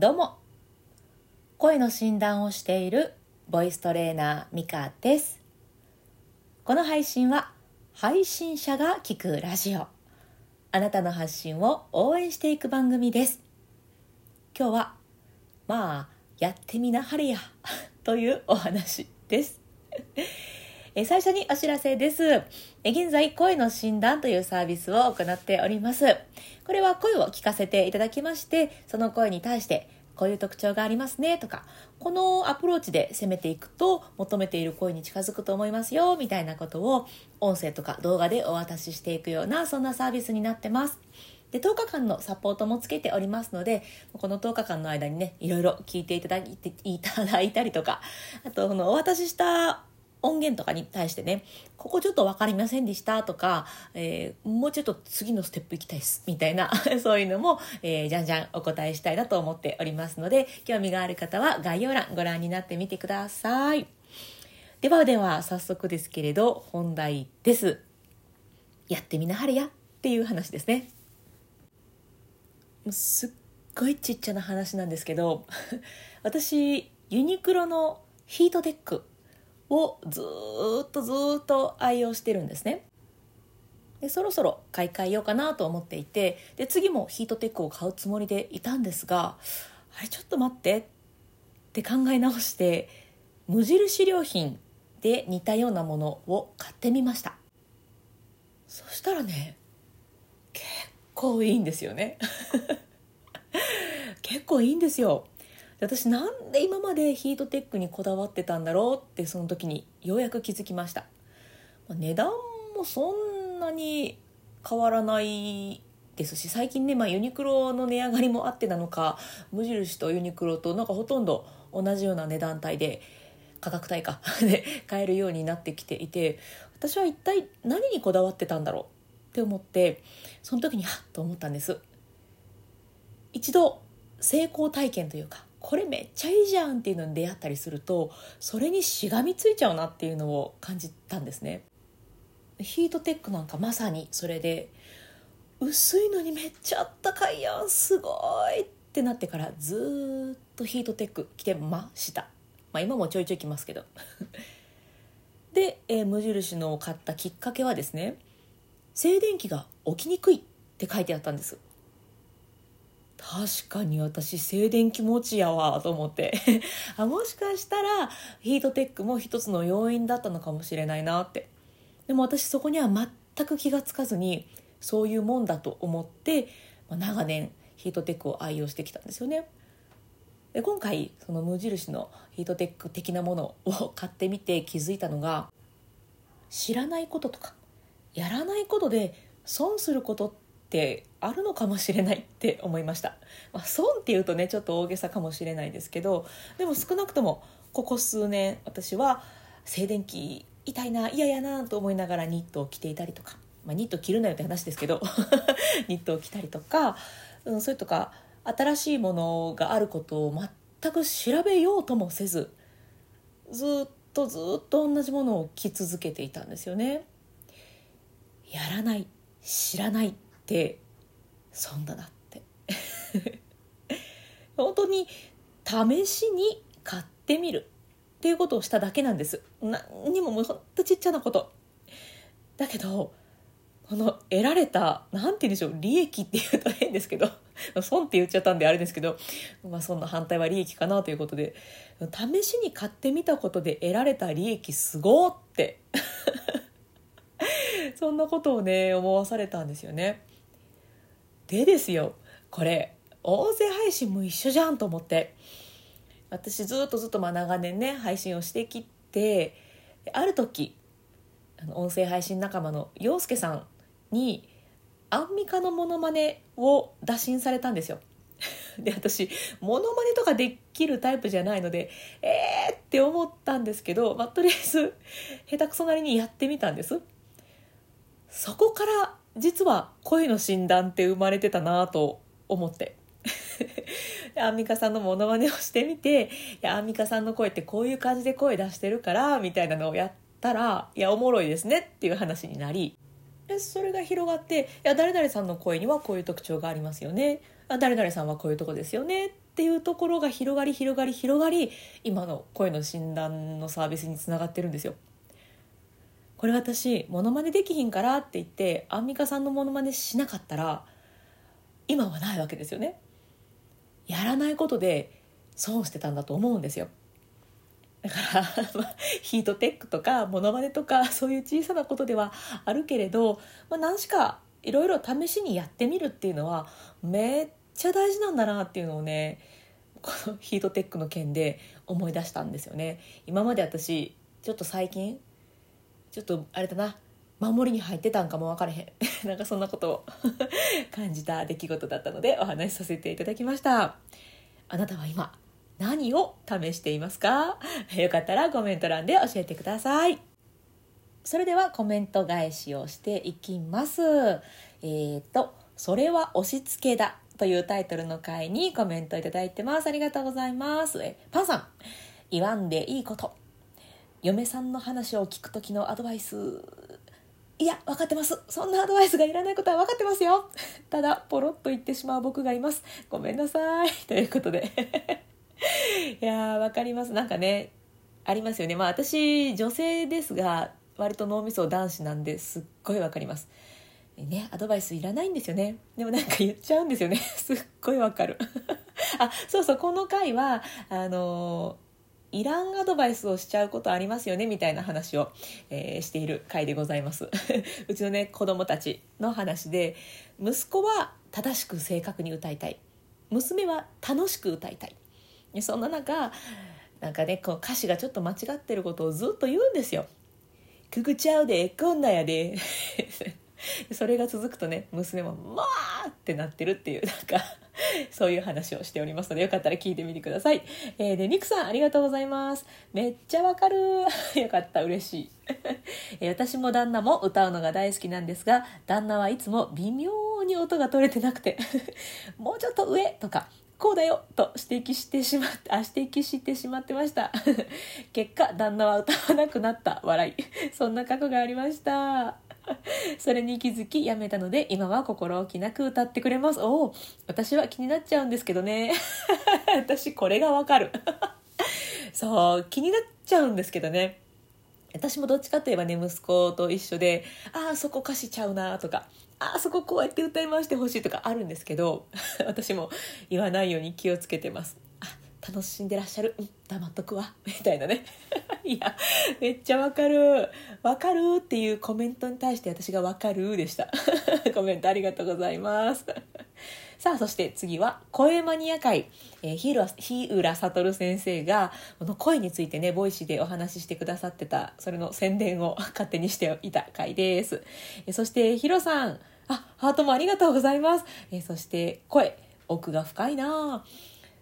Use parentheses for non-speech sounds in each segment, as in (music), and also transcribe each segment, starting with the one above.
どうも。声の診断をしているボイストレーナーミカです。この配信は配信者が聞くラジオ。あなたの発信を応援していく番組です。今日はまあやってみなはれや。というお話です。え最初にお知らせです。え現在、声の診断というサービスを行っております。これは声を聞かせていただきまして、その声に対して、こういう特徴がありますねとか、このアプローチで攻めていくと求めている声に近づくと思いますよみたいなことを音声とか動画でお渡ししていくようなそんなサービスになってます。で、10日間のサポートもつけておりますので、この10日間の間にね、いろいろ聞いていただいて、いただいたりとか、あと、このお渡しした音源とかに対してね、ここちょっと分かりませんでしたとか、えー、もうちょっと次のステップ行きたいです、みたいな、(laughs) そういうのも、えー、じゃんじゃんお答えしたいなと思っておりますので、興味がある方は概要欄ご覧になってみてください。ではでは、早速ですけれど、本題です。やってみなはれやっていう話ですね。すっごいちっちゃな話なんですけど、(laughs) 私、ユニクロのヒートテックをずっとずっと愛用してるんですね。でそろそろ買い替えようかなと思っていてで次もヒートテックを買うつもりでいたんですがあれちょっと待ってって考え直して無印良品で似たようなものを買ってみました。そしたらね結構いいんですよね。(laughs) 結構いいんですよ。私なんで今までヒートテックにこだわってたんだろうってその時にようやく気づきました。値段もそんなに変わらないですし最近ね、まあ、ユニクロの値上がりもあってなのか無印とユニクロとなんかほとんど同じような値段帯で価格帯か (laughs) で買えるようになってきていて私は一体何にこだわってたんだろうって思ってその時にはっと思ったんです。一度成功体験というかこれめっちゃいいじゃんっていうのに出会ったりするとそれにしがみついちゃうなっていうのを感じたんですね。ヒートテックなんかまさにそれで薄いのにめっちゃあったかいやんすごいってなってからずっとヒートテック着てました。まあ今もちょいちょい着ますけど。(laughs) で、えー、無印のを買ったきっかけはですね静電気が起きにくいって書いてあったんです。確かに私静電気持ちやわと思って。(laughs) あもしかしたらヒートテックも一つの要因だったのかもしれないなって。でも私そこには全く気が付かずにそういうもんだと思って、まあ、長年ヒートテックを愛用してきたんですよね。で今回その無印のヒートテック的なものを買ってみて気づいたのが知らないこととかやらないことで損することってってあるのかもしれないって思いました、まあ、損っていうとねちょっと大げさかもしれないですけどでも少なくともここ数年私は静電気痛いな嫌やなと思いながらニットを着ていたりとか、まあ、ニット着るなよって話ですけど (laughs) ニットを着たりとか、うん、それとか新しいものがあることを全く調べようともせずずっとずっと同じものを着続けていたんですよね。やらない知らないて損だなって。(laughs) 本当に試しに買ってみる。っていうことをしただけなんです。何にももうほんとちっちゃなこと。だけどこの得られた何て言うんでしょう利益っていうと変ですけど (laughs) 損って言っちゃったんであれですけど、まあ、そんな反対は利益かなということで試しに買ってみたことで得られた利益すごって。(laughs) そんなことをね思わされたんですよね。でですよこれ音声配信も一緒じゃんと思って私ずっとずっと長年ね配信をしてきてある時音声配信仲間の陽介さんにアンミカのモノマネを打診されたんですよ。(laughs) で私モノマネとかできるタイプじゃないのでえーって思ったんですけど、まあ、とりあえず下手くそなりにやってみたんですそこから実は声の診断って生まれてたなと思って (laughs) アンミカさんのモノマネをしてみていやアンミカさんの声ってこういう感じで声出してるからみたいなのをやったらいやおもろいですねっていう話になりでそれが広がっていや誰々さんの声にはこういう特徴がありますよねあ誰々さんはこういうとこですよねっていうところが広がり広がり広がり今の声の診断のサービスにつながってるんですよ。これ私モノマネできひんからって言ってアンミカさんのモノマネしなかったら今はないわけですよね。やらないことで損してたんだと思うんですよ。だから (laughs) ヒートテックとかモノマネとかそういう小さなことではあるけれど、まあ、何しかいろいろ試しにやってみるっていうのはめっちゃ大事なんだなっていうのをねこのヒートテックの件で思い出したんですよね今まで私ちょっと最近ちょっとあれだな。守りに入ってたんかも分かれへん。(laughs) なんかそんなことを感じた出来事だったのでお話しさせていただきました。あなたは今何を試していますか？よかったらコメント欄で教えてください。それではコメント返しをしていきます。えーと「それは押し付けだ」というタイトルの回にコメントいただいてます。ありがとうございます。えパンさん。言わんでいいこと。嫁さんの話を聞く時のアドバイス。いや分かってます。そんなアドバイスがいらないことは分かってますよ。(laughs) ただポロッと言ってしまう僕がいます。ごめんなさい。(laughs) ということで。(laughs) いやわかります。なんかねありますよね。まあ私女性ですが割と脳みそ男子なんですっごいわかります。ねアドバイスいらないんですよね。でもなんか言っちゃうんですよね。すっごいわかる。あそうそうこの回はあのいらんアドバイスをしちゃうことありますよねみたいな話を、えー、している回でございます (laughs) うちのね子供たちの話で息子は正しく正確に歌いたい娘は楽しく歌いたいそんな中なんかねこう歌詞がちょっと間違ってることをずっと言うんですよ。くぐちゃうでこんなやで (laughs) それが続くとね娘も「まあ!」ってなってるっていうなんか (laughs) そういう話をしておりますのでよかったら聞いてみてください。えー、で、ニクさんありがとうございます。めっちゃわかる。(laughs) よかった、嬉しい。え、私も旦那も歌うのが大好きなんですが、旦那はいつも微妙に音が取れてなくて (laughs) もうちょっと上とか、こうだよと指摘してしまってあ指摘してしまってました結果旦那は歌わなくなった笑いそんな過去がありました (laughs) それに気づきやめたので今は心置きなく歌ってくれます。おお私は気になっちゃうんですけどね。(laughs) 私これがわかる。(laughs) そう気になっちゃうんですけどね。私もどっちかといえばね息子と一緒で「ああそこ歌詞ちゃうな」とか「ああそここうやって歌い回してほしい」とかあるんですけど私も言わないように気をつけてます。楽しんでらっしゃる、うん、黙っとくわ。(laughs) みたいなね。(laughs) いやめっちゃわかる。わかる？っていうコメントに対して私がわかるでした。(laughs) コメントありがとうございます。さあ、そして次は、声マニア回。えー、日浦、日浦悟先生が、この声についてね、ボイシーでお話ししてくださってた、それの宣伝を勝手にしていた回です。えー、そして、ヒロさん、あ、ハートもありがとうございます。えー、そして、声、奥が深いな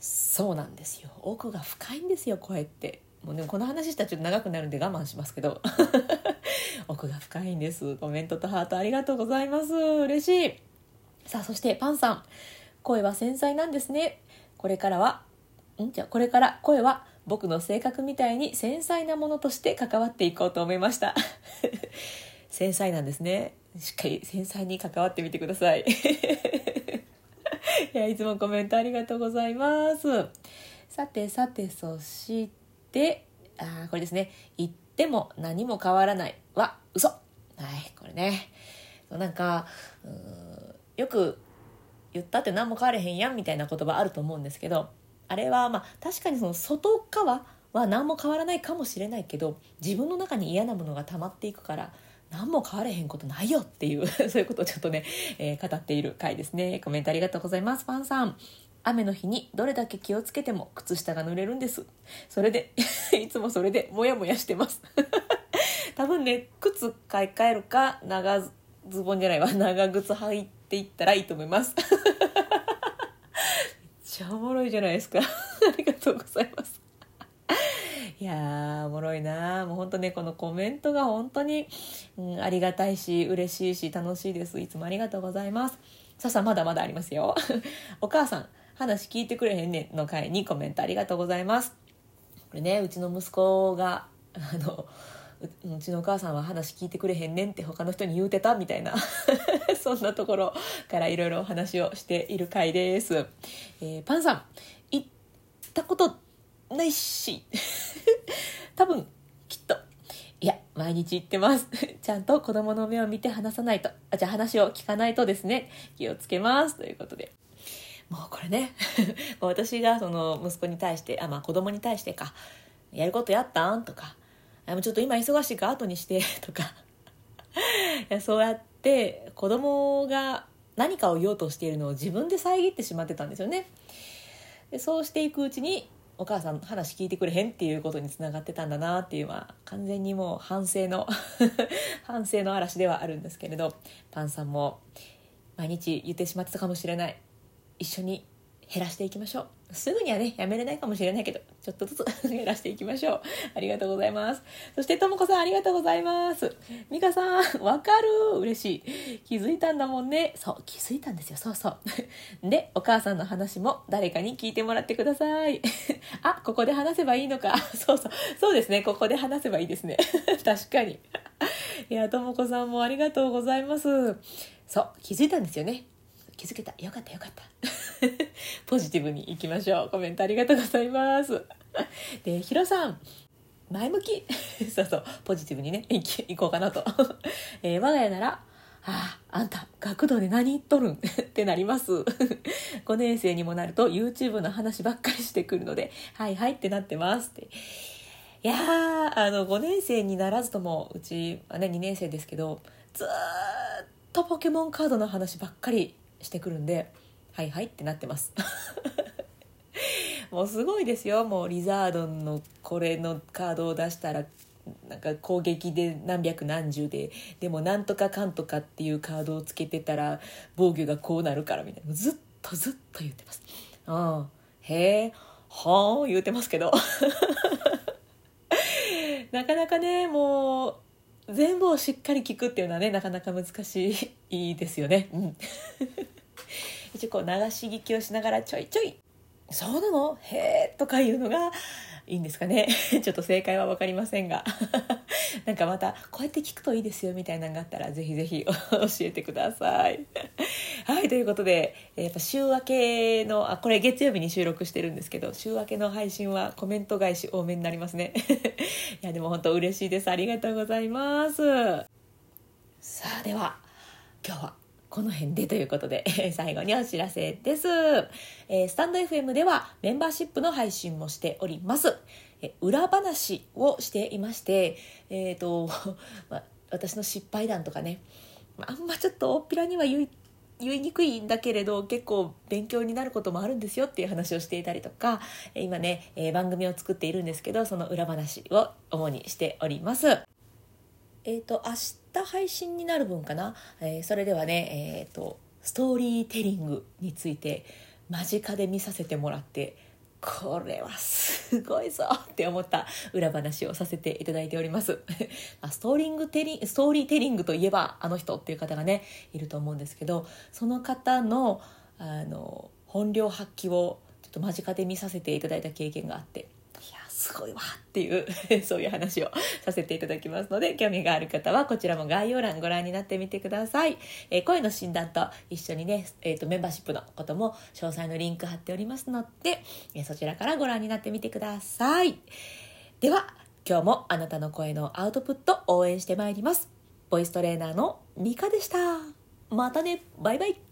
そうなんですよ。奥が深いんですよ、声って。もうね、この話したらちょっと長くなるんで我慢しますけど。(laughs) 奥が深いんです。コメントとハートありがとうございます。嬉しい。さあそしてパンさん声は繊細なんですねこれからはん？じゃこれから声は僕の性格みたいに繊細なものとして関わっていこうと思いました (laughs) 繊細なんですねしっかり繊細に関わってみてくださいい (laughs) やいつもコメントありがとうございます。さてさてそしてあこれですね。言っても何も変わらないは嘘。はいこれね。なんかうんよく言ったって何も変われへんやんみたいな言葉あると思うんですけどあれはまあ確かにその外側は何も変わらないかもしれないけど自分の中に嫌なものが溜まっていくから何も変われへんことないよっていう (laughs) そういうことをちょっとね、えー、語っている回ですね。コメントありがとうございます。ファンさん。雨の日にどれだけ気をつけても靴下が濡れるんです。それで (laughs) いつもそれでモヤモヤしてます。(laughs) 多分ね靴買い替えるか長ズボンじゃないわ。長靴履いてっていったらいいと思います。めっちゃおもろいじゃないですか。ありがとうございます。いやーおもろいなもう本当ねこのコメントが本当に、うん、ありがたいし嬉しいし楽しいです。いつもありがとうございます。さあさまだまだありますよ。(laughs) お母さん話聞いてくれへんねん。の回にコメントありがとうございます。これねうちの息子があのうちのお母さんは話聞いてくれへんねんって他の人に言うてた？みたいな。(laughs) そんなところからいろいろお話をしている回です、えー、パンさんいったことないし。多分きっと。いや毎日言ってます。(laughs) ちゃんと子供の目を見て話さないと。あじゃあ話を聞かないとですね。気をつけます。ということで。もうこれね。(laughs) 私がその息子に対してあまあ子供に対してか。やることやったん？とか。もうちょっと今忙しいから後にして。(laughs) とか。いやそうやって子供が何かを言おうとしているのを自分で遮ってしまってたんですよね。でそうしていくうちにお母さん話聞いてくれへんっていうことにつながってたんだなっていうまあ完全にもう反省の (laughs) 反省の嵐ではあるんですけれどパンさんも毎日言ってしまってたかもしれない。一緒に減らしていきましょう。すぐにはねやめれないかもしれないけどちょっとずつ (laughs) 減らしていきましょう。ありがとうございます。そしてともこさんありがとうございます。美香さんわかる。嬉しい。気づいたんだもんね。そう気づいたんですよ。そうそう。(laughs) でお母さんの話も誰かに聞いてもらってください。(laughs) あここで話せばいいのか。そうそう。そうですね。ここで話せばいいですね。確かに。いやともこさんもありがとうございます。そう気づいたんですよね。気づけた。よかったよかった。(laughs) ポジティブにいきましょう。コメントありがとうございます。(laughs) でヒロさん。前向き。(laughs) そうそう。ポジティブにね。いいこうかなと、えー、我が家なら「あああんた学童で何言っとるん?」ってなります。5年生にもなると YouTube の話ばっかりしてくるので「はいはい」ってなってますって。いやあの5年生にならずともうちはね2年生ですけどずっとポケモンカードの話ばっかりしてくるんではいはいってなってます。(laughs) もうすごいですよ。もうリザードンのこれのカードを出したらなんか攻撃で何百何十ででもなんとかかんとかっていうカードをつけてたら防御がこうなるからみたいな。ずっとずっと言ってます。うんへえはあ言うてますけど。(laughs) なかなかねもう全部をしっかり聞くっていうのはねなかなか難しいですよね。うん。一応こう流し聞きをしながらちょいちょい「そうなの？へえ」とかいうのがいいんですかね (laughs) ちょっと正解は分かりませんが (laughs) なんかまたこうやって聞くといいですよみたいなのがあったらぜひぜひ (laughs) 教えてください。はいということでやっぱ週明けのあこれ月曜日に収録してるんですけど週明けの配信はコメント返し多めになりますね。いやでも本当嬉しいですありがとうございます。さあでは今日はこの辺でということで、最後にお知らせです。えー、スタンド FM ではメンバーシップの配信もしております。え裏話をしていまして、えっ、ー、と、(laughs) ま、私の失敗談とかね、あんまちょっと大っぴらには言い言いにくいんだけれど結構勉強になることもあるんですよっていう話をしていたりとか今ね、え、番組を作っているんですけどその裏話を主にしております。えっ、ー、と明日配信になる分かな、えー、それではね、えーと、ストーリーテリングについて間近で見させてもらってこれはすごいぞって思った裏話をさせていただいております。(laughs) ストーリングテリストーリーテリングといえばあの人っていう方がねいると思うんですけどその方のあの本領発揮をちょっと間近で見させていただいた経験があってすごいわっていう (laughs) そういう話をさせていただきますので興味がある方はこちらも概要欄ご覧になってみてください、えー、声の診断と一緒にね、えーと、メンバーシップのことも詳細のリンク貼っておりますので、えー、そちらからご覧になってみてください。では今日もあなたの声のアウトプット応援してまいります。ボイストレーナーのミカでした。またね。バイバイ。